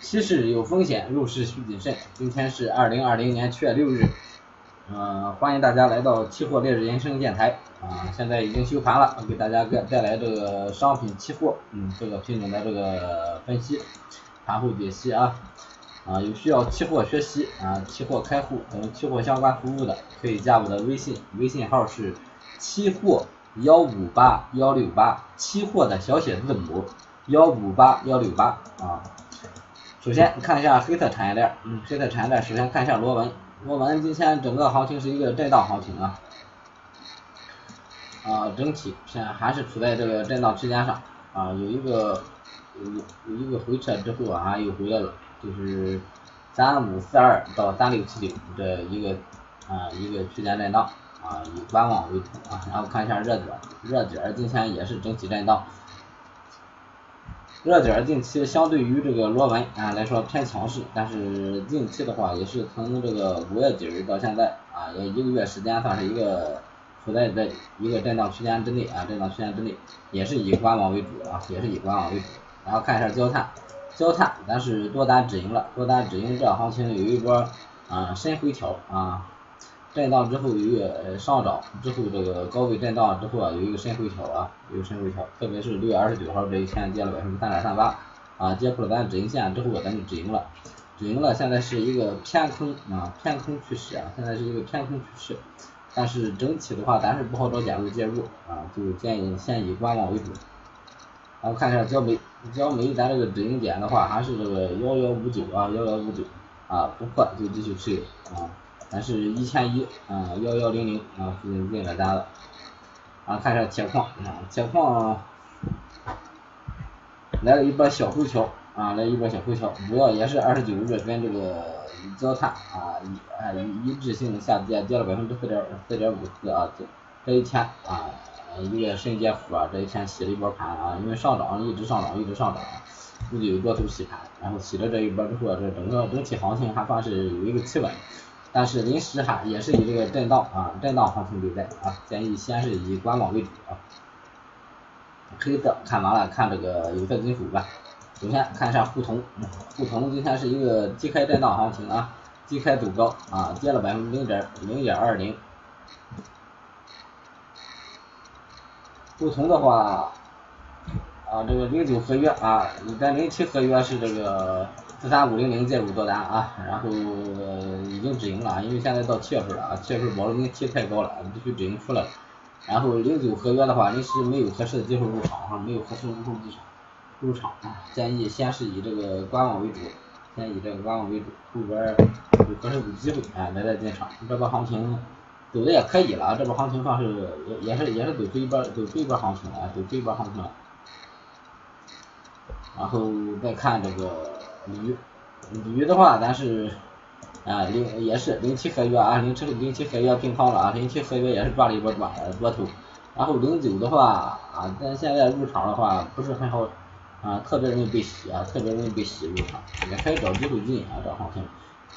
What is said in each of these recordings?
期市有风险，入市需谨慎。今天是二零二零年七月六日，嗯，欢迎大家来到期货烈日人生电台啊！现在已经休盘了，给大家带带来这个商品期货，嗯，这个品种的这个分析，盘后解析啊啊！有需要期货学习啊、期货开户等期货相关服务的，可以加我的微信，微信号是期货幺五八幺六八，期货的小写字母。幺五八幺六八啊，首先看一下黑色产业链，嗯，黑色产业链首先看一下螺纹，螺纹今天整个行情是一个震荡行情啊，啊，整体现在还是处在这个震荡区间上。啊，有一个有有一个回撤之后啊又回来了，就是三五四二到三六七九这一个啊一个区间震荡啊，以观望为主啊，然后看一下热点，热点今天也是整体震荡。热点近期相对于这个螺纹啊来说偏强势，但是近期的话也是从这个五月底到现在啊，也一个月时间算是一个处在这一个震荡区间之内啊，震荡区间之内也是以观望为主啊，也是以观望为主。然后看一下焦炭，焦炭咱是多单止盈了，多单止盈这行情有一波啊深回调啊。震荡之后有一个上涨，之后这个高位震荡之后啊，有一个深回调啊，有个深回调，特别是六月二十九号这一天跌了百分之三点三八，啊，跌破了咱止盈线之后咱就止盈了，止盈了，现在是一个偏空啊，偏空趋势啊，现在是一个偏空趋势，但是整体的话咱是不好找点位介入啊，就建议先以观望为主。然后看一下焦煤，焦煤咱这个止盈点的话还是这个幺幺五九啊，幺幺五九啊，不破就继续持有啊。咱是一千一啊幺幺零零啊附近进了单了，啊看一下铁矿啊铁矿来了一波小回调啊来一波小回调，主要也是二十九日跟这个焦炭啊一啊一致性下跌跌了百分之四点四点五四啊这这一天啊一个深跌幅啊这一天洗了一波盘啊因为上涨一直上涨一直上涨，估计有多头洗盘，然后洗了这一波之后这整个整体行情还算是有一个企稳。但是临时哈也是以这个震荡啊震荡行情对待啊，建议先是以观望为主啊。黑色看完了，看这个有色金属吧。首先看一下沪铜，沪铜今天是一个低开震荡行情啊，低开走高啊，跌了百分之零点零点二零。沪铜的话啊，这个零九合约啊，咱零七合约是这个。四三五零零介入多单啊，然后已经止盈了，因为现在到七月份了啊，七月份保证金期太高了，必须止盈出来了。然后零九合约的话，临时没有合适的机会入场啊，没有合适的机会入场，入场啊，建议先是以这个观望为主，先以这个观望为主，后边有合适的机会啊，来再进场。这波行情走的也可以了，这波行情算是也也是也是走出一波走出一波行情了，走出一波行情了。然后再看这个。铝，铝的话，咱是啊零也是零七合约啊，零七零七合约平仓了啊，零七合约也是抓了一波多多头。然后零九的话啊，咱现在入场的话不是很好啊，特别容易被洗啊，特别容易被洗入场，也可以找机会进啊，这行情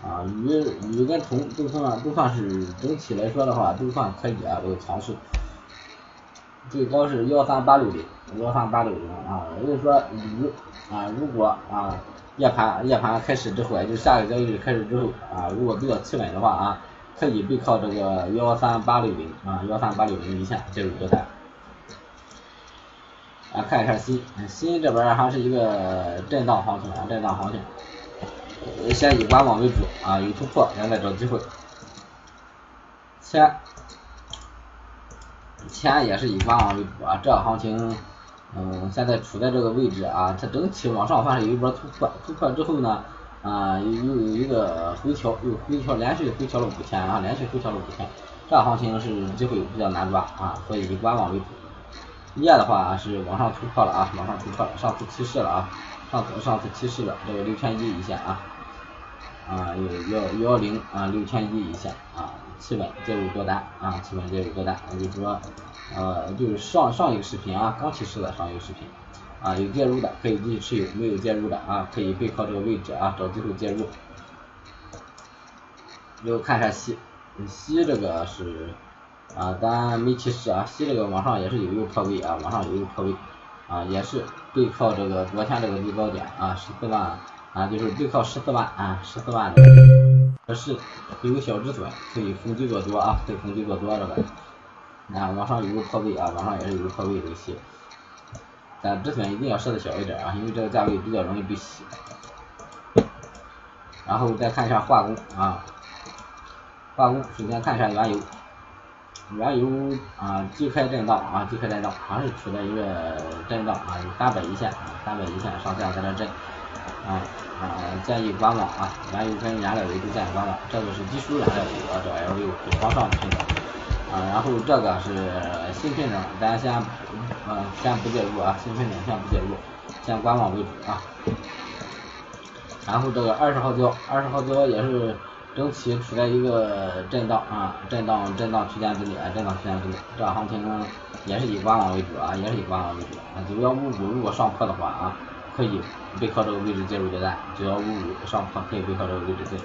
啊，铝铝跟铜都算都算是整体来说的话都算可以啊，这个强势。最高是幺三八六零，幺三八六零啊，也就是说铝啊，如果啊。夜盘夜盘开始之后，也就是下个交易日开始之后啊，如果比较企稳的话啊，可以背靠这个幺三八六零啊，幺三八六零一线介入多单。啊，看一下锌，锌这边还是一个震荡行情啊，震荡行情，先以观望为主啊，有突破咱再找机会。铅，铅也是以观望为主啊，这行情。嗯，现在处在这个位置啊，它整体往上算是有一波突破，突破之后呢，啊，又有一个回调，又回调，连续回调了五天啊，连续回调了五天，这行情是机会比较难抓啊，所以以观望为主。镍的话是往上突破了啊，往上突破了，上次提示了啊，上次上次提示了这个六千一一线啊，啊，有幺幺零啊，六千一一线啊，企稳介入多单啊，企稳介入多单，也就是说。呃，就是上上一个视频啊，刚提示的上一个视频啊，有介入的可以继续持有，没有介入的啊，可以背靠这个位置啊，找机会介入。又看一下西，西这个是啊，咱没提示啊，西这个往上也是有一个破位啊，往上有一个破位啊，也是背靠这个昨天这个最高点啊，十四万啊，就是背靠十四万啊，十四万的，可是有个小止损，可以逢低做多啊，可以逢低做多这个。啊，往上有个破位啊，往上也是有个破位的些，但止损一定要设的小一点啊，因为这个价位比较容易被洗。然后再看一下化工啊，化工首先看一下原油，原油啊低开震荡啊低开震荡，还是处在一个震荡啊三百一线啊三百一线上下在这震啊啊建议观望啊，原油跟燃料油都建议观望，这个是基础燃料油啊这 L 六是往上的啊，然后这个是新品种，咱先嗯先不介入啊，新品种先不介入，先观望为主啊。然后这个二十号胶，二十号胶也是整体处在一个震荡啊，震荡震荡区间之内，震荡区间之内，这行情也是以观望为主啊，也是以观望为主啊。九幺五五如果上破的话啊，可以背靠这个位置介入多单，九幺五五上破可以背靠这个位置介入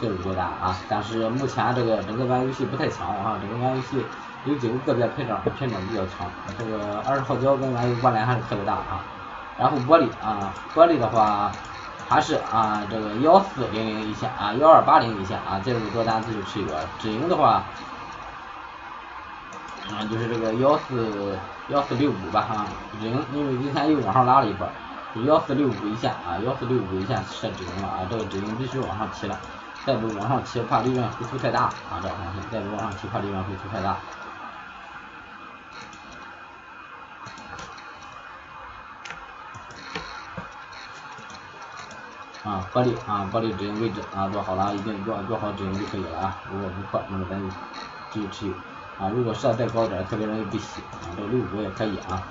介入多单啊。但是目前这个整个玩游戏不太强啊，整个玩游戏有几个个别品种品种比较强，这个二十号胶跟原油关联还是特别大啊。然后玻璃啊，玻璃的话。还是啊，这个幺四零零一线啊，幺二八零一线啊，介入多单继续持有。止盈的话，啊，就是这个幺四幺四六五吧哈，止盈，因为今天又往上拉了一波，幺四六五一线啊，幺四六五一线设止盈了啊，这个止盈必须往上提了，再不往上提怕利润回吐太大啊，这个行情再不往上提怕利润回吐太大。啊，玻璃啊，玻璃止盈位置啊做好了，已经做做好止盈就可以了啊。如果不破，那么咱就继续持有啊。如果设再高点，特别容易被洗啊。这个六五也可以啊。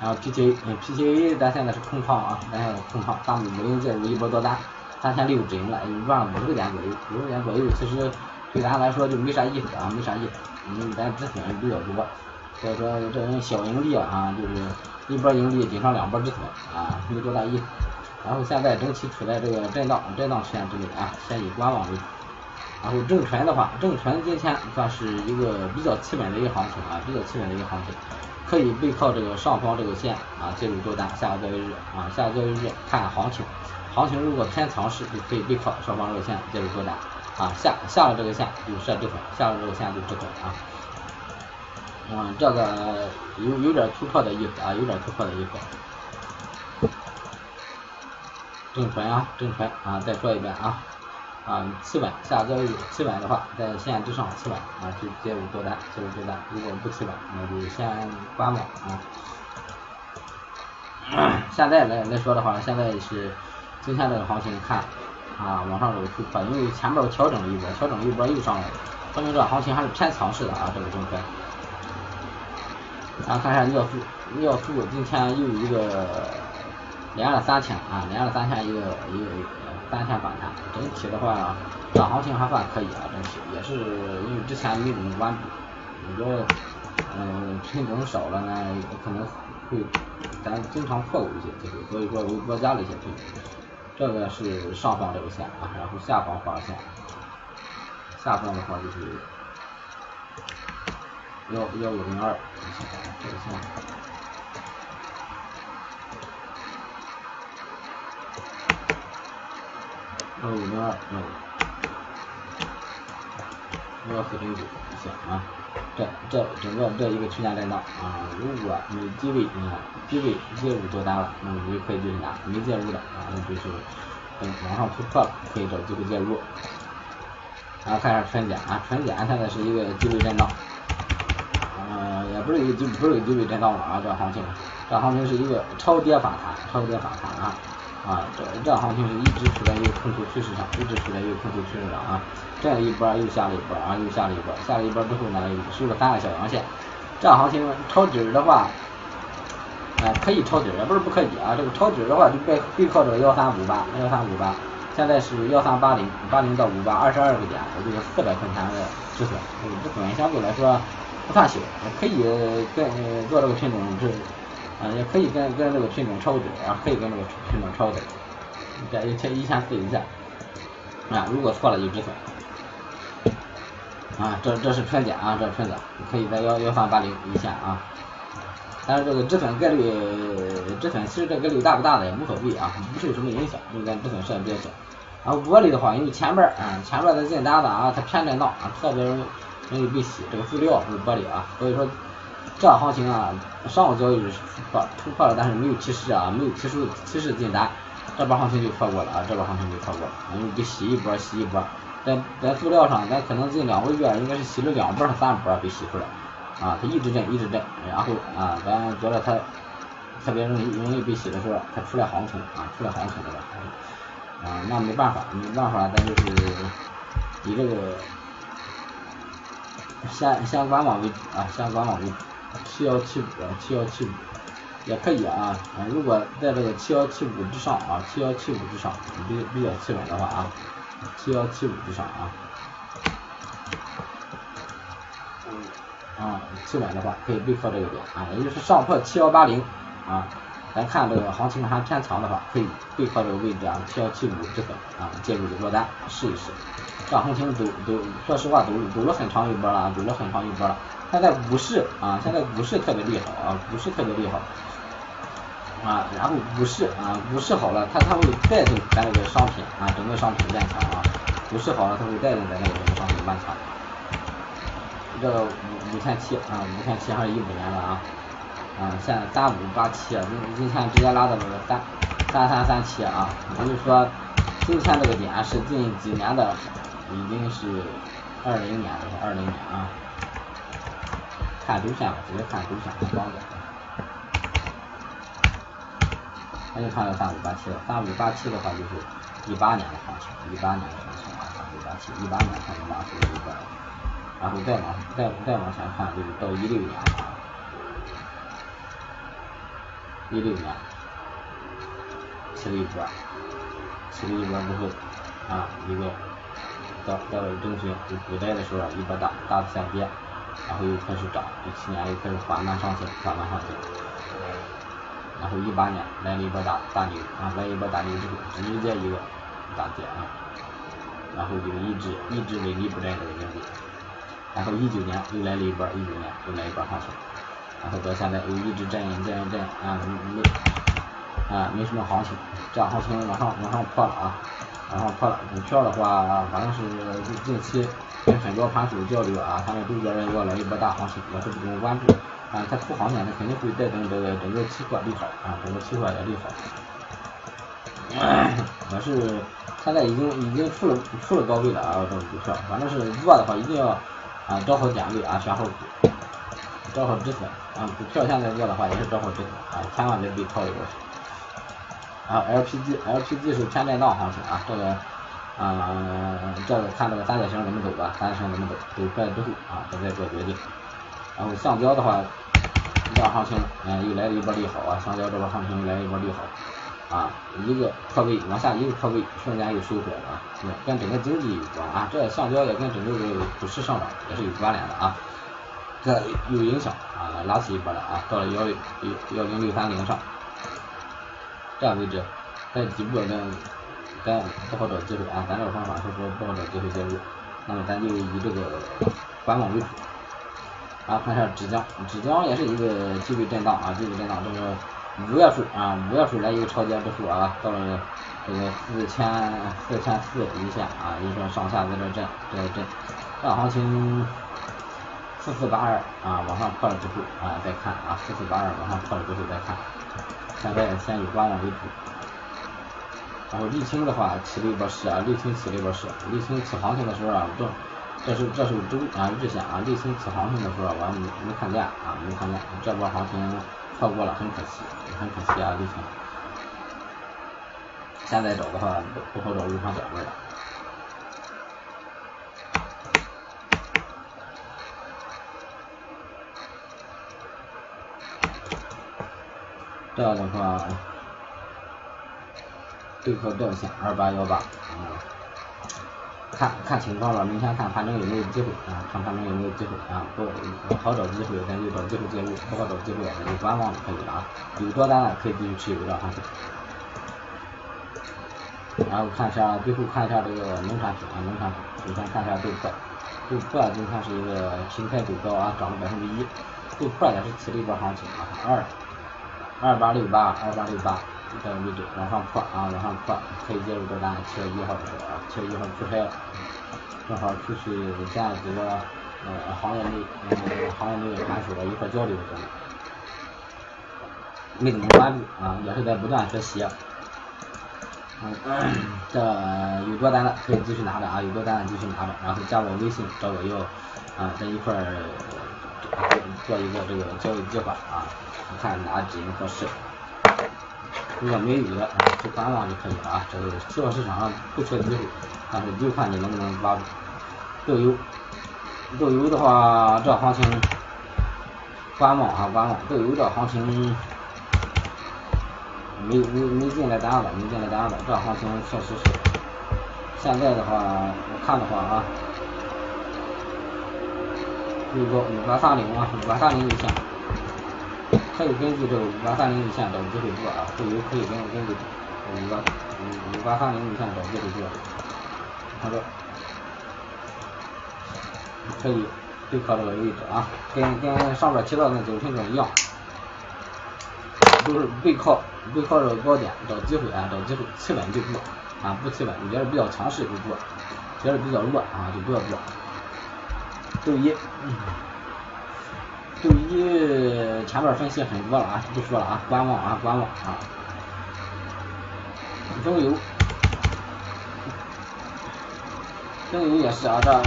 然后 P T A，嗯，P T A 咱现在是空仓啊，咱现在空仓，三五五零介入一波多单，三千六止盈了，赚了五十个点左右，五十个点左右，其实对咱来说就没啥意思啊，没啥意思，因为咱止损比较多，所以说这种小盈利啊，就是一波盈利顶上两波止损啊，没多大意思。然后现在整体处在这个震荡震荡区间之内啊，先以观望为主。然后正纯的话，正纯今天算是一个比较基本的一个行情啊，比较基本的一个行情，可以背靠这个上方这个线啊介入多单。下个交易日啊，下个交易日看行情，行情如果偏强势，就可以背靠上方这个线介入多单啊。下下了这个线就设止损，下了这个线就止损啊。嗯，这个有有点突破的意思啊，有点突破的意思。正纯啊，正纯啊，再说一遍啊，啊，企稳，下交易企稳的话，在线之上企稳啊，就介入多单，介入多单，如果不企稳，那就先观望啊。现在来来说的话，现在是今天这个行情看啊，往上走突破，因为前面调整了一波，调整了一波又上来，说明这行情还是偏强势的啊，这个正纯。然后看一下尿素，尿素今天又一个。连了三天啊，连了三天一个一个三天反弹，整体的话，这行情还算可以啊，整体也是因为之前没怎么关注，我觉得嗯品种少了呢，可能会咱经常错过一些机会，所以说我多加了一些品种。这个是上方这个线啊，然后下方画线，下方的话就是幺幺五零二这个线。幺五零二，幺幺四零九，行啊，这这整个这一个区间震荡啊，如果你低位啊低位介入多单了，那么你就可以继续拿；没介入的啊，那就是等往上突破了，可以找机会介入。然后看一下纯碱啊，纯碱现在是一个低位震荡，嗯，也不是一个低不是一个低位震荡了啊，这行情，这行情是一个超跌反弹，超跌反弹啊。啊，这这行情是一直处在一个空头趋势上，一直处在一个空头趋势上啊。这样一波又下了一波啊，又下了一波，下了一波之后呢，又收了三个小阳线。这行情抄底的话，啊，可以抄底，也不是不可以啊。这个抄底的话，就背背靠这个幺三五八，幺三五八，现在是幺三八零，八零到五八，二十二个点，也就是四百块钱的止损，这个止损相对来说不算小，可以跟做这个品种是。啊，也可以跟跟这个品种抄底啊，可以跟这个品种抄底，在一千一千四以下，啊，如果错了就止损。啊，这这是纯碱啊，这是纯碱，可以在幺幺三八零一线啊。但是这个止损概率，止损其实这个概率大不大的也无所谓啊，不受什么影响，就跟止损设的比较小。然后玻璃的话，因为前边啊，前边的进单子啊，它偏震荡啊，特别容易被洗，这个塑料不是玻璃啊，所以说这行情啊，上午交易是突破突破了，但是没有提示啊，没有提示提示进单，这波行情就错过了啊，这波行情就错过了，因为被洗一波洗一波，在在塑料上，咱可能近两个月应该是洗了两波三波被洗出来，啊，它一直震一直震，然后啊，咱觉得它特别容易容易被洗的时候，它出来行情啊，出来行情了。啊，那没办法，没办法，咱就是以这个先先观望为主啊，先观望为主，七幺七五，七幺七五也可以啊，啊，如果在这个七幺七五之上啊，七幺七五之上比比较企稳的话啊，七幺七五之上啊，啊，企稳的话可以背靠这个点啊，也就是上破七幺八零啊。咱看这个行情还偏强的话，可以对靠这个位置啊，七幺七五这个啊，介入的落单试一试。这行情走走，说实话走走了很长一波了啊，走了很长一波了。现在股市啊，现在股市特别利好啊，股市特别利好啊，然后股市啊，股市好了，它它会带动咱这个商品啊，整个商品变强啊。股市好了，它会带动咱这个整个商品变强。这个五五千七啊，五千七还是一五年的啊。啊，现在三五八七，今今天直接拉到了三三三三七啊，也就是说，今天这个点是近几年的，已经是二零年了二零年啊，看周线吧，直接看周线光的，那就看到三五八七了，三五八七的话就是一八年的行情，一八年的行情啊，三五八七，一八年看的那是一个，然后再往再再往前看就是到一六年啊。一六年，起了一波，起了一波之后，啊，一个到到了中旬，就古代的时候一波大大的下跌，然后又开始涨，一七年又开始缓慢上行，缓慢上行，然后一八年来了一波大大牛，啊，来一波大牛之后，直接一个大跌啊，然后就一直一直萎靡不振这个经济，然后一九年又来了一波，一九年又来一波上行。然后到现在又一直震震震啊没啊没什么行情，这样行情往上往上破了啊，往上破了。股票的话，反正是近期跟很多盘手交流啊，他们都觉得要来一波大行情，我是不怎么关注。啊，它出行情，它肯定会带动这个整个期货利好啊，整个期货也利好。我是现在已经已经出了出了高位了啊，这种股票，反正是做的话一定要啊找好点位啊，选好股。找好止损啊！股票现在做的话也是找好止损啊，千万别被套里边去。啊，LPG，LPG 是偏震荡行情啊，这个啊，这个看这个三角形怎么走吧，三角形怎么走，走出来之后啊，再再做决定。然后橡胶的话，这行情嗯又来了一波利好啊，橡胶这波行情又来了一波利好啊，一个破位往下一个破位，瞬间又收回来了啊，跟整个经济有关啊，这橡胶也跟整个股市上涨也是有关联的啊。这有影响啊，拉起一波了啊，到了幺幺幺零六三零上，这样位置在底部咱咱不好找机会啊，咱这个方法是说不好找机会介入，那么咱就以这个观望为主。啊，看一下纸浆，纸浆也是一个机会震荡啊，机会震荡，这个五月份啊，五月份来一个超跌之后啊，到了这个四千四千四一线啊，一说上下在这震，这震，这行情。四四八二啊，往上破了之后啊，再看啊，四四八二往上破了之后再看，现在先以观望为主。然后沥青的话起了一波势啊，沥青起了一波势，沥青起行情的时候啊，这这是这是周啊日线啊，沥青起行情的时候啊我还没没看见啊，没看见，这波行情错过了，很可惜，很可惜啊，沥青。现在找的话不不好找入场点位了。这样的话，对口掉线二八幺八，啊，看看情况了，明天看盘中有没有机会啊，看盘中有没有机会啊，不好找机会咱就找机会介入，不好找机会咱就观望就可以了啊，有多单的可以继续持有这样子。然后看一下，最后看一下这个农产品啊，农产品，首先看一下豆粕，豆粕今天是一个平开走高啊，涨了百分之一。豆粕也是起了一波行情啊，二二八六八二八六八这个位置往上破啊，往上破可以介入多单，七月一号的时候啊，七月一号出差了，正好出去见了几个呃行业内呃行业内的盘手一块交流，没怎么关注啊，也是在不断学习。嗯，这有多单的可以继续拿着啊，有多单的继续拿着，然后加我微信找我要啊，咱一块儿做一个这个交易计划啊，看哪几个合适。如果没有的啊，就观望就可以了啊。这个期货市场上不缺机会，但是就看你能不能抓住。豆油，豆油的话，这行情观望啊，观望。豆油这行情。没没没进来单子，没进来单子，这行情确实是。现在的话，我看的话啊，有个五八三零啊，五八三零一线，可以根据这个五八三零一线找机会做啊，后油可以根据根据五八五五八三零一线找机会做，看这，可以对靠这个位置啊，跟跟上边提到那九品种一样。都是背靠背靠着高点找机会啊，找机会企稳就做啊，不企稳你觉得比较强势就做，觉得比较弱啊就不要做。周一，周一前面分析很多了啊，就不说了啊，观望啊观望啊。中油，中油也是啊，这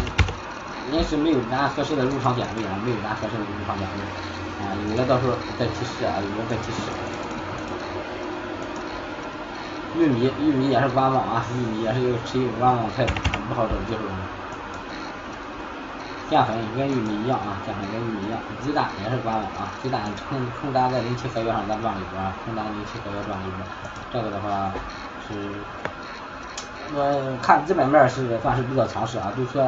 临时没有咱合适的入场点位啊，没有咱合适的入场点位啊，有的到时候再提示啊，有的再提示。玉米，玉米也是观望啊，玉米也是一个持有观望态度，不好找机会。淀粉跟玉米一样啊，淀粉跟玉米一样。鸡蛋也是观望啊，鸡蛋空空单在零七合约上再转一波啊，空单零七合约转一波。这个的话是，我看基本面是算是比较强势啊，就说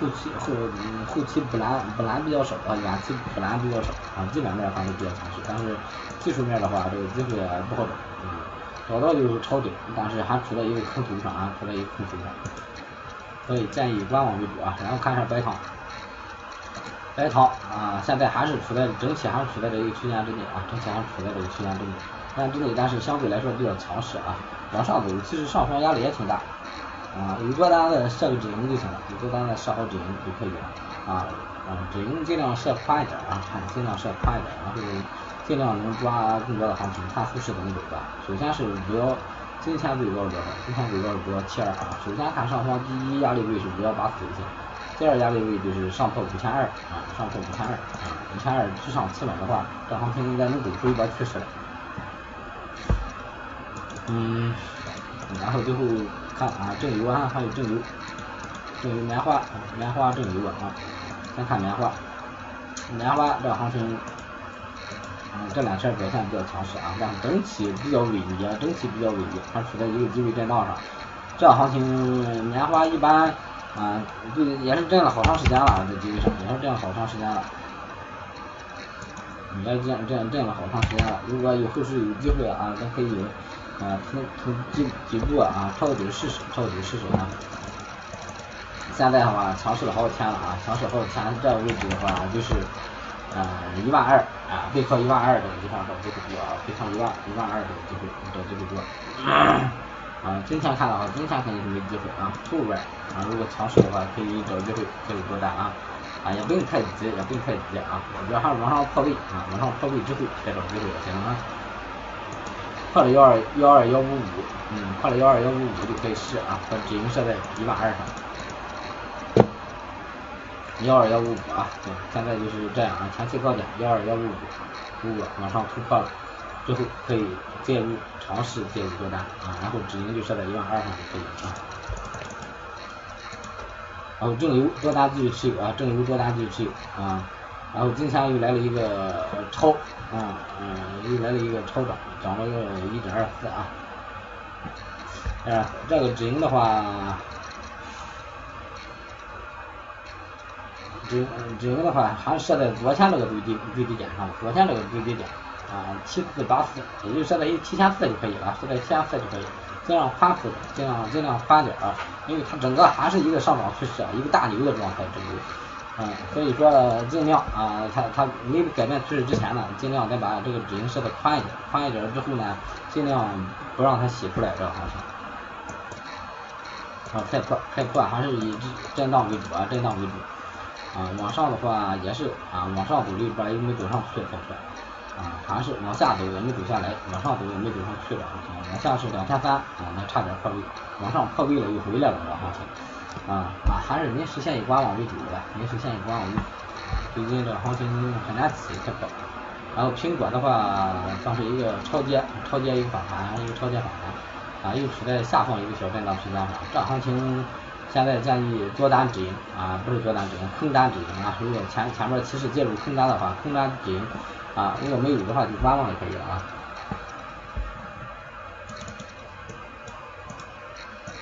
后期后后期补蓝补蓝比较少啊，远期补蓝比较少啊，基本面上是比较强势，但是技术面的话，这个机会不好找。找到就是抄底，但是还处在一个空头上啊，处在一个空头上，所以建议观望为主啊。然后看一下白糖，白糖啊，现在还是处在整体还是处在这一个区间之内啊，整体还是处在这个区间之内，但之内但是相对来说比较强势啊，往上走其实上方压力也挺大啊，有多单的设个止盈就行了，有多单的设好止盈就可以了啊，啊止盈尽量设宽一点啊，看尽量设宽一点，然后。尽量能抓更多的行情，看后市怎么走吧。首先是不要今天最高是多少？今天最高是不要七二啊。首先看上方第一压力位是不要八四一线，第二压力位就是上破五千二啊，上破五千二啊，五千二之上企稳的话，这行情应该能走出一波趋势来。嗯，然后最后看啊，正油啊，还有正油，正油棉花，棉花正油啊，先看棉花，棉花这行情。嗯，这两天表现比较强势啊，但是整体比较萎靡，整体比较萎靡，还处在一个低位震荡上。这行情棉花一般啊，就也是震了好长时间了，在机位上也是震了好长时间了，也震震震了好长时间了。如果有后市有机会啊，咱可以啊从从几几步啊抄个底试试，抄个底试试啊。现在的话强势了好几天了啊，强势好几天，这个位置的话就是。呃，一万二啊，背靠一万二这个地方找机会多啊，背靠一万一万二这个机会找机会多。啊，今天看的话，今天肯定是没机会啊，后边啊，如果强势的话，可以找机会可以多单啊，啊，也不用太急，也不用太急啊，主要还是往上破位啊，往上破位之后再找机会也行啊。破了幺二幺二幺五五，嗯，破了幺二幺五五就可以试啊，把止盈设在一万二上。幺二幺五五啊，对，现在就是这样啊，前期高点幺二幺五五，如果往上突破了，最后可以介入尝试介入多单啊，然后止盈就设在一万二上就可以了啊。然后正油多单继续持有啊，正油多单继续持有啊，然后今天又来了一个超啊，嗯，又来了一个超涨，涨了个一点二四啊，呃，这个止盈的话。止止盈的话，还是设在昨天这个最低最低点上，昨天这个最低点啊，七四八四，也就设在一七千四就可以了，设在七千四就可以，尽量宽幅，尽量尽量宽点啊，因为它整个还是一个上涨趋势啊，一个大牛的状态，这个嗯，所以说尽量啊，它它没改变趋势之前呢，尽量再把这个止盈设的宽一点，宽一点之后呢，尽量不让它洗出来这个行情。啊，开破开破还是以震荡为主啊，震荡为主。啊，往上的话也是啊，往上走一波又没走上去，开破。啊，还是往下走也没走下来，往上走也没走上去了。往下是两千三啊，那差点破位，往上破位了又回来了这行情。啊啊，还是没实现以观望为主的，临时线以观望为主。最近这行情很难起，开破。然后苹果的话，算是一个超跌，超跌一个反弹，一个超跌反弹，啊，又处在下方一个小震荡区间上。这行情现在建议多单止盈啊，不是多单止盈，空单止盈啊。如果前前面提示介入空单的话，空单止盈啊，如果没有的话就观望就可以了啊。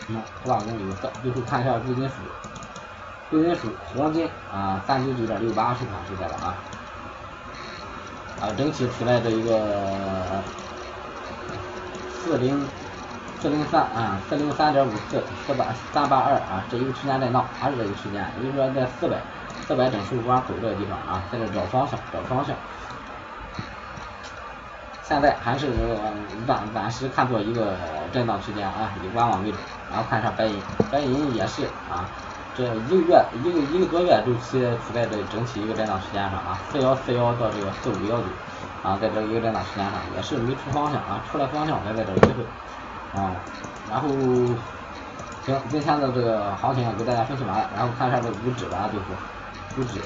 嗯，多少公里？最后看一下贵金属，贵金属黄金啊，三九九点六八收盘收来了啊。啊，整体出来这一个四零四零三啊，四零三点五四四八三八二啊，这一个区间震荡，还是这个区间，也就是说在四百四百整数关口这个地方啊，在这找方向找方向。现在还是暂暂时看作一个震荡区间啊，以观望为主，然后看一下白银，白银也是啊。这一个月一个一个多月周期处在这整体一个震荡区间上啊，四幺四幺到这个四五幺九啊，在这一个震荡区间上也是没出方向啊，出了方向咱再在这机会啊，然后行，今天的这个行情啊给大家分析完了，然后看一下这个股指吧，最后股指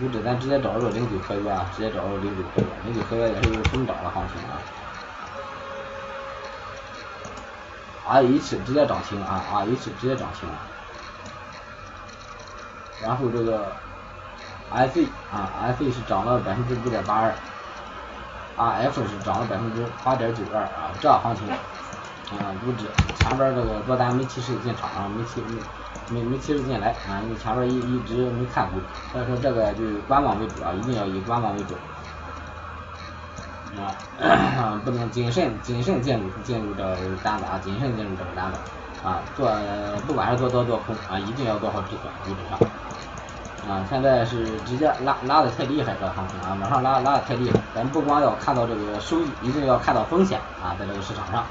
股指咱直接找这个零九合约啊，直接找这个零九合约，零九合约也是一个中涨的行情啊，R H 直接涨停啊，R H 直接涨停。然后这个 F 啊，F 是涨了百分之五点八二，R F 是涨了百分之八点九二啊，这行情啊，股指前边这个多单没及时进场啊，没及没没及时进来啊，因为前边一一直没看股，所以说这个就观望为主啊，一定要以观望为主啊，不能谨慎谨慎进入进入这个单子啊，谨慎进入这个单子啊，做不管是做多做空啊，一定要做好止损，基本上。啊，现在是直接拉拉的太厉害，这行情啊，往上拉拉的太厉害。咱不光要看到这个收益，一定要看到风险啊，在这个市场上。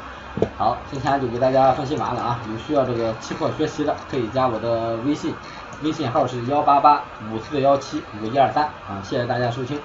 好，今天就给大家分析完了啊，有需要这个期货学习的，可以加我的微信，微信号是幺八八五四幺七五一二三啊，谢谢大家收听。